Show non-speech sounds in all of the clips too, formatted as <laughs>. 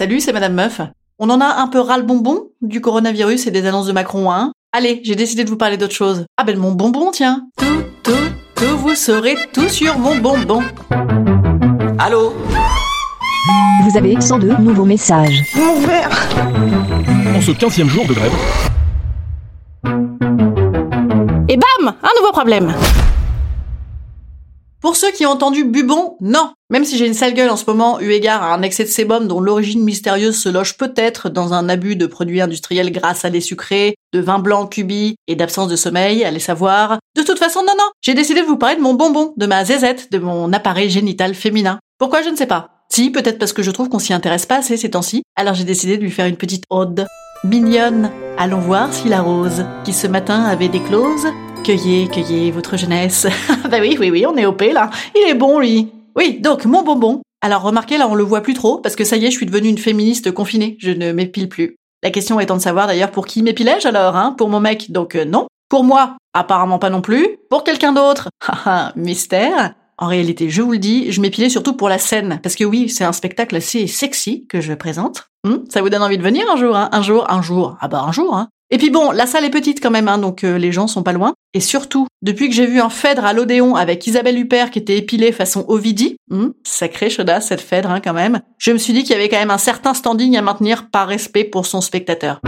Salut, c'est Madame Meuf. On en a un peu ras le bonbon du coronavirus et des annonces de Macron, hein Allez, j'ai décidé de vous parler d'autre chose. Ah ben mon bonbon, tiens. Tout, tout, tout, vous serez tout sur mon bonbon. Allô? Vous avez 102 nouveaux messages. Mon verre En ce 15e jour de grève, Et bam Un nouveau problème Pour ceux qui ont entendu bubon, non Même si j'ai une sale gueule en ce moment, eu égard à un excès de sébum dont l'origine mystérieuse se loge peut-être dans un abus de produits industriels grâce à des sucrés, de vin blanc cubi et d'absence de sommeil, allez savoir. De toute façon, non, non J'ai décidé de vous parler de mon bonbon, de ma zézette, de mon appareil génital féminin. Pourquoi je ne sais pas? Si, peut-être parce que je trouve qu'on s'y intéresse pas assez ces temps-ci, alors j'ai décidé de lui faire une petite ode. Mignonne, allons voir si la rose, qui ce matin avait déclose, cueillez, cueillez votre jeunesse. <laughs> bah oui, oui, oui, on est OP là. Il est bon lui. Oui, donc mon bonbon. Alors remarquez, là on le voit plus trop, parce que ça y est, je suis devenue une féministe confinée, je ne m'épile plus. La question étant de savoir d'ailleurs pour qui m'épilais-je alors, hein? Pour mon mec, donc euh, non. Pour moi, apparemment pas non plus. Pour quelqu'un d'autre, haha, <laughs> mystère. En réalité, je vous le dis, je m'épilais surtout pour la scène, parce que oui, c'est un spectacle assez sexy que je présente. Hmm, ça vous donne envie de venir un jour, hein? Un jour, un jour, ah bah un jour, hein et puis bon, la salle est petite quand même, hein, donc euh, les gens sont pas loin. Et surtout, depuis que j'ai vu un Phèdre à l'Odéon avec Isabelle Huppert qui était épilée façon Ovidie, hmm, sacré chaudasse cette Phèdre hein, quand même, je me suis dit qu'il y avait quand même un certain standing à maintenir par respect pour son spectateur.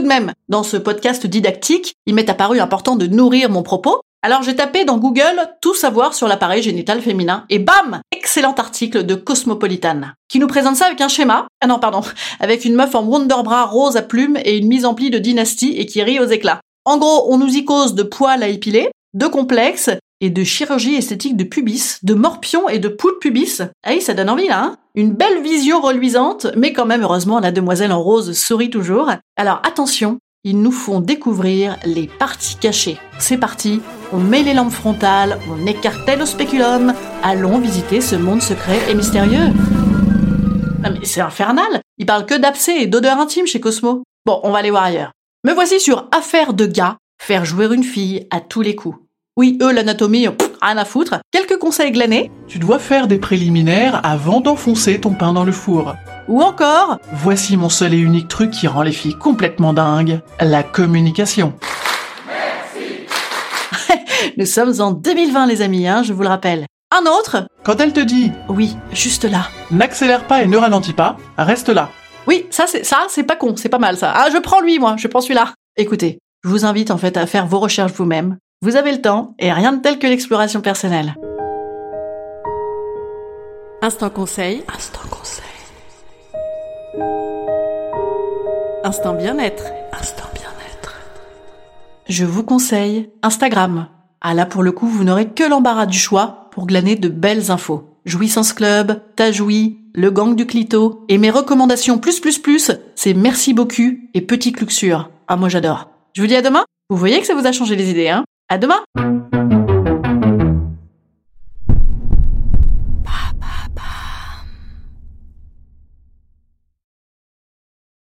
Tout de même, dans ce podcast didactique, il m'est apparu important de nourrir mon propos, alors j'ai tapé dans Google tout savoir sur l'appareil génital féminin et bam Excellent article de Cosmopolitan qui nous présente ça avec un schéma. Ah non, pardon, <laughs> avec une meuf en Wonderbra rose à plumes et une mise en pli de dynastie et qui rit aux éclats. En gros, on nous y cause de poils à épiler, de complexes et de chirurgie esthétique de pubis, de morpion et de poux de pubis. Ah oui, ça donne envie là, hein? Une belle vision reluisante, mais quand même heureusement la demoiselle en rose sourit toujours. Alors attention, ils nous font découvrir les parties cachées. C'est parti, on met les lampes frontales, on écartèle le spéculum, allons visiter ce monde secret et mystérieux. Non mais c'est infernal, ils parlent que d'abcès et d'odeur intime chez Cosmo. Bon, on va aller voir ailleurs. Me voici sur Affaire de gars, faire jouer une fille à tous les coups. Oui, eux, l'anatomie, rien à foutre. Quelques conseils glanés. tu dois faire des préliminaires avant d'enfoncer ton pain dans le four. Ou encore, Voici mon seul et unique truc qui rend les filles complètement dingues, la communication. <laughs> nous sommes en 2020 les amis, hein, je vous le rappelle. Un autre Quand elle te dit Oui, juste là. n'accélère pas et ne ralentis pas, reste là. Oui, ça c'est ça, c'est pas con, c'est pas mal ça. Ah, je prends lui moi, je prends celui-là. Écoutez, je vous invite en fait à faire vos recherches vous-même. Vous avez le temps et rien de tel que l'exploration personnelle. Instant conseil. Instant conseil. Instant bien-être. Instant bien-être. Je vous conseille Instagram. Ah là pour le coup, vous n'aurez que l'embarras du choix pour glaner de belles infos. Jouissance Club, Tajoui, le gang du clito et mes recommandations plus plus plus, c'est merci beaucoup et petit Luxure. Ah moi j'adore. Je vous dis à demain. Vous voyez que ça vous a changé les idées, hein? À demain